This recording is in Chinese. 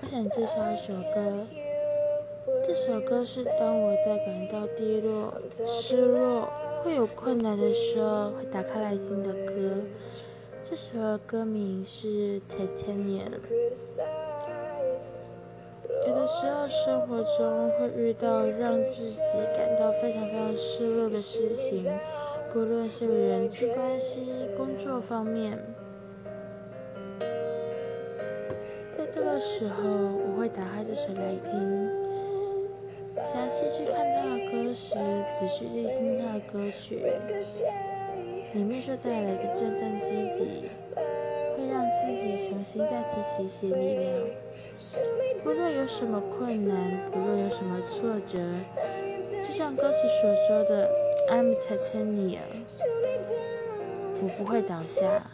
我想介绍一首歌，这首歌是当我在感到低落、失落、会有困难的时候会打开来听的歌。这首歌名是《Titanium》。有的时候生活中会遇到让自己感到非常非常失落的事情，不论是人际关系、工作方面。这个时候，我会打开这首来听，详细去看他的歌词，仔细去听他的歌曲，里面就带来一个振奋积极，会让自己重新再提起一些力量。不论有什么困难，不论有什么挫折，就像歌词所说的，“I'm Titanium”，我不会倒下。